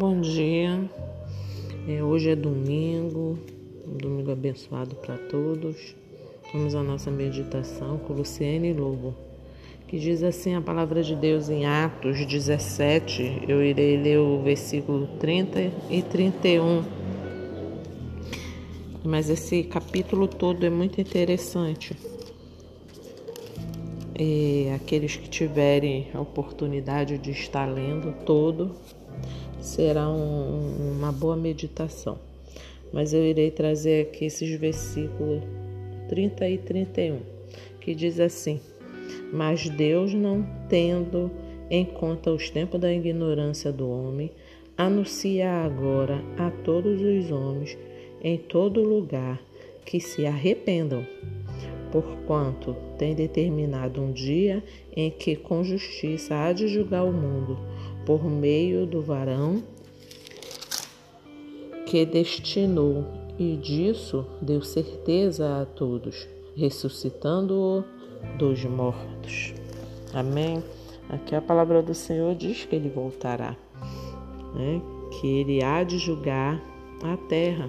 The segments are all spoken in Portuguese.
Bom dia. É, hoje é domingo, um domingo abençoado para todos. Vamos à nossa meditação com Luciene Lobo, que diz assim a palavra de Deus em Atos 17. Eu irei ler o versículo 30 e 31. Mas esse capítulo todo é muito interessante. Aqueles que tiverem a oportunidade de estar lendo todo, será um, uma boa meditação. Mas eu irei trazer aqui esses versículos 30 e 31, que diz assim: Mas Deus, não tendo em conta os tempos da ignorância do homem, anuncia agora a todos os homens em todo lugar que se arrependam, porquanto tem determinado um dia em que com justiça há de julgar o mundo por meio do varão que destinou, e disso deu certeza a todos, ressuscitando-o dos mortos. Amém. Aqui a palavra do Senhor diz que ele voltará, né? que ele há de julgar a terra,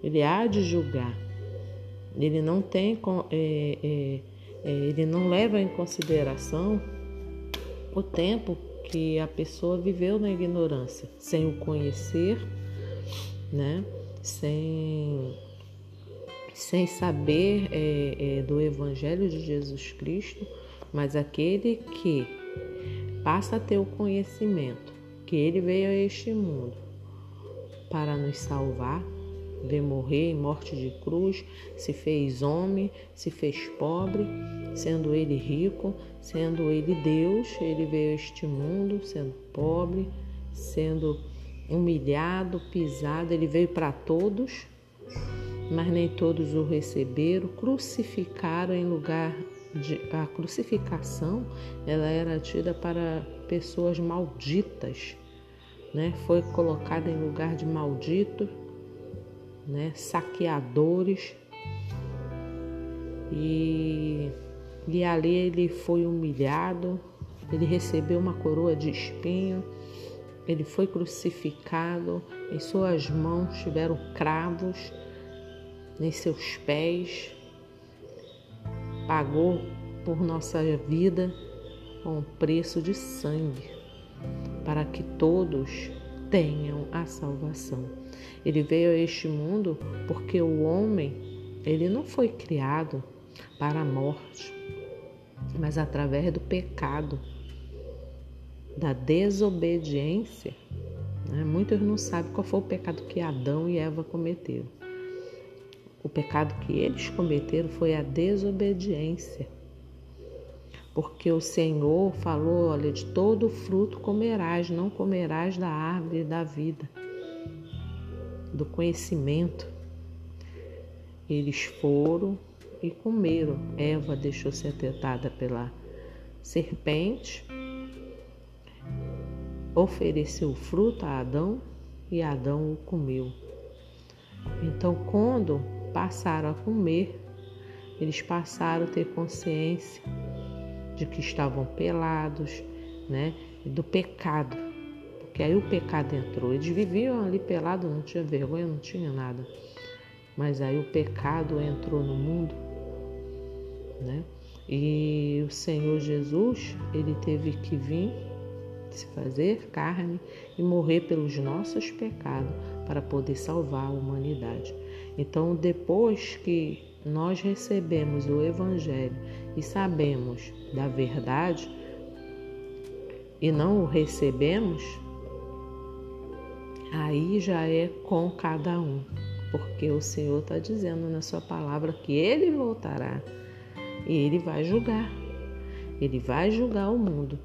ele há de julgar. Ele não tem, é, é, é, ele não leva em consideração o tempo que a pessoa viveu na ignorância, sem o conhecer, né? sem, sem saber é, é, do Evangelho de Jesus Cristo, mas aquele que passa a ter o conhecimento que ele veio a este mundo para nos salvar, veio morrer em morte de cruz, se fez homem, se fez pobre, sendo ele rico, sendo ele Deus, ele veio a este mundo sendo pobre, sendo humilhado, pisado, ele veio para todos, mas nem todos o receberam, crucificaram em lugar de a crucificação, ela era tida para pessoas malditas, né? Foi colocada em lugar de maldito, né? Saqueadores. E e ali ele foi humilhado, ele recebeu uma coroa de espinho, ele foi crucificado, em suas mãos tiveram cravos, em seus pés, pagou por nossa vida com um preço de sangue, para que todos tenham a salvação. Ele veio a este mundo porque o homem, ele não foi criado para a morte, mas através do pecado, da desobediência. Né? Muitos não sabem qual foi o pecado que Adão e Eva cometeram. O pecado que eles cometeram foi a desobediência. Porque o Senhor falou: olha, de todo fruto comerás, não comerás da árvore da vida, do conhecimento. Eles foram, e comeram. Eva deixou ser tentada pela serpente, ofereceu o fruto a Adão e Adão o comeu. Então, quando passaram a comer, eles passaram a ter consciência de que estavam pelados, né? Do pecado. Porque aí o pecado entrou. Eles viviam ali pelados, não tinha vergonha, não tinha nada. Mas aí o pecado entrou no mundo né? E o Senhor Jesus, ele teve que vir se fazer carne e morrer pelos nossos pecados para poder salvar a humanidade. Então, depois que nós recebemos o evangelho e sabemos da verdade e não o recebemos, aí já é com cada um, porque o Senhor está dizendo na sua palavra que ele voltará e ele vai julgar. Ele vai julgar o mundo.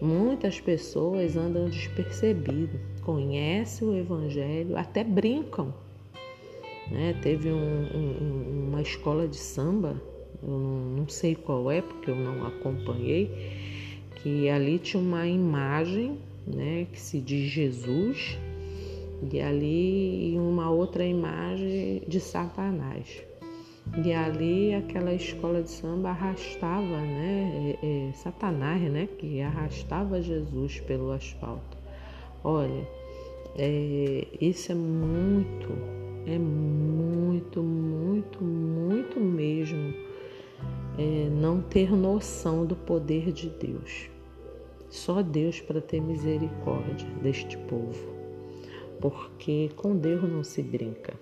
Muitas pessoas andam despercebidas, conhecem o Evangelho, até brincam. Né? Teve um, um, uma escola de samba, eu não, não sei qual é, porque eu não acompanhei, que ali tinha uma imagem né, que se diz Jesus, e ali uma outra imagem de Satanás. E ali aquela escola de samba arrastava, né, é, é, Satanás, né, que arrastava Jesus pelo asfalto. Olha, é, isso é muito, é muito, muito, muito mesmo é, não ter noção do poder de Deus. Só Deus para ter misericórdia deste povo, porque com Deus não se brinca.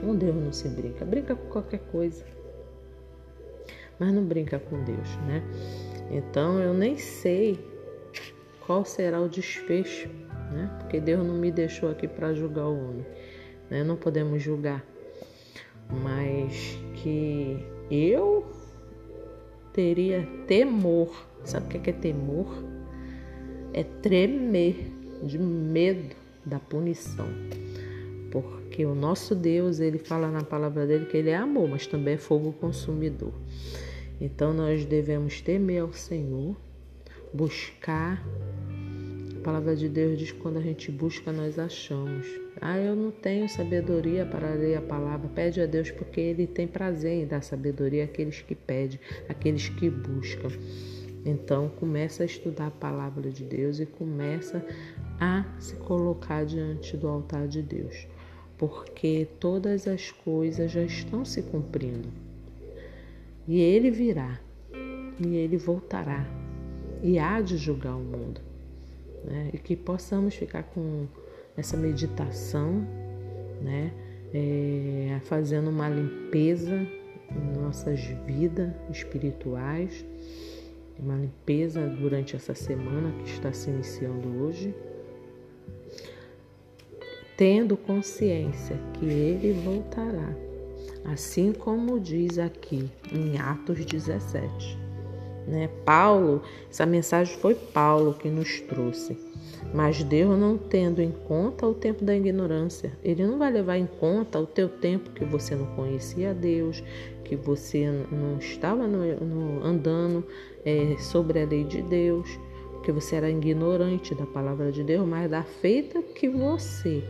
Com Deus não se brinca, brinca com qualquer coisa, mas não brinca com Deus, né? Então eu nem sei qual será o desfecho, né? Porque Deus não me deixou aqui para julgar o homem, né? Não podemos julgar, mas que eu teria temor. Sabe o que é temor? É tremer de medo da punição. Porque o nosso Deus, ele fala na palavra dele que ele é amor, mas também é fogo consumidor. Então nós devemos temer ao Senhor, buscar palavra de Deus diz que quando a gente busca, nós achamos. Ah, eu não tenho sabedoria para ler a palavra. Pede a Deus porque Ele tem prazer em dar sabedoria àqueles que pedem, àqueles que buscam. Então, começa a estudar a palavra de Deus e começa a se colocar diante do altar de Deus, porque todas as coisas já estão se cumprindo. E Ele virá, e Ele voltará, e há de julgar o mundo né? E que possamos ficar com essa meditação, né? É, fazendo uma limpeza em nossas vidas espirituais, uma limpeza durante essa semana que está se iniciando hoje, tendo consciência que ele voltará, assim como diz aqui em Atos 17. Né? Paulo, essa mensagem foi Paulo que nos trouxe. Mas Deus não tendo em conta o tempo da ignorância, Ele não vai levar em conta o teu tempo que você não conhecia Deus, que você não estava no, no, andando é, sobre a lei de Deus, que você era ignorante da palavra de Deus, mas da feita que você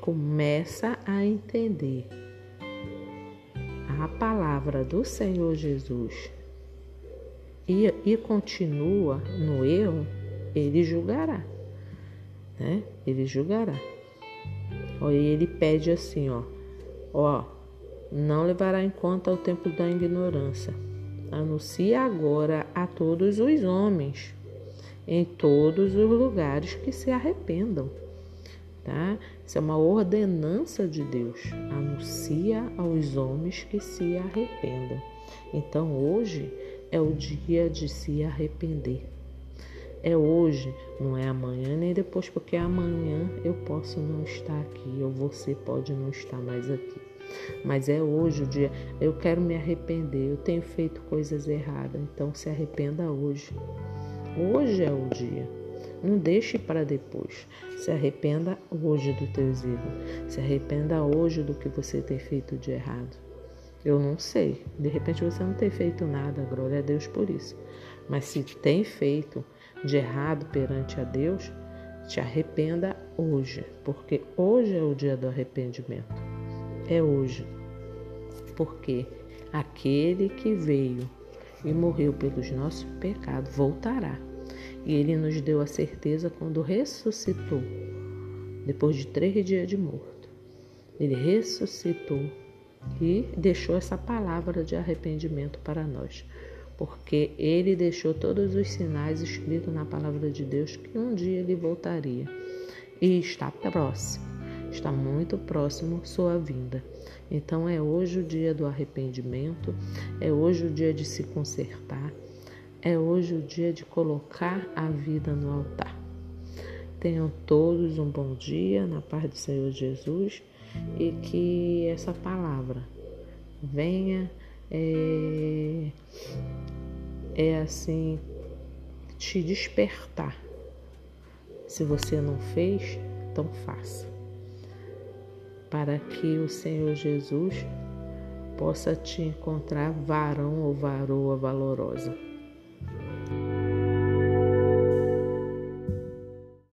começa a entender a palavra do Senhor Jesus e, e continua no erro, ele julgará. Né? Ele julgará. Ó, e ele pede assim, ó, ó, não levará em conta o tempo da ignorância. Anuncia agora a todos os homens, em todos os lugares que se arrependam. Tá? Isso é uma ordenança de Deus. Anuncia aos homens que se arrependam. Então hoje é o dia de se arrepender. É hoje, não é amanhã nem depois, porque amanhã eu posso não estar aqui, ou você pode não estar mais aqui. Mas é hoje o dia. Eu quero me arrepender, eu tenho feito coisas erradas, então se arrependa hoje. Hoje é o dia. Não deixe para depois. Se arrependa hoje dos teus erros. Se arrependa hoje do que você tem feito de errado. Eu não sei. De repente você não tem feito nada, glória a Deus por isso. Mas se tem feito de errado perante a Deus, te arrependa hoje, porque hoje é o dia do arrependimento. É hoje. Porque aquele que veio e morreu pelos nossos pecados voltará. E ele nos deu a certeza quando ressuscitou, depois de três dias de morto. Ele ressuscitou e deixou essa palavra de arrependimento para nós, porque ele deixou todos os sinais escritos na palavra de Deus que um dia ele voltaria e está próximo, está muito próximo sua vinda. Então é hoje o dia do arrependimento, é hoje o dia de se consertar, é hoje o dia de colocar a vida no altar. Tenham todos um bom dia na paz do Senhor Jesus e que essa palavra venha é, é assim te despertar. Se você não fez, então faça. Para que o Senhor Jesus possa te encontrar varão ou varoa valorosa.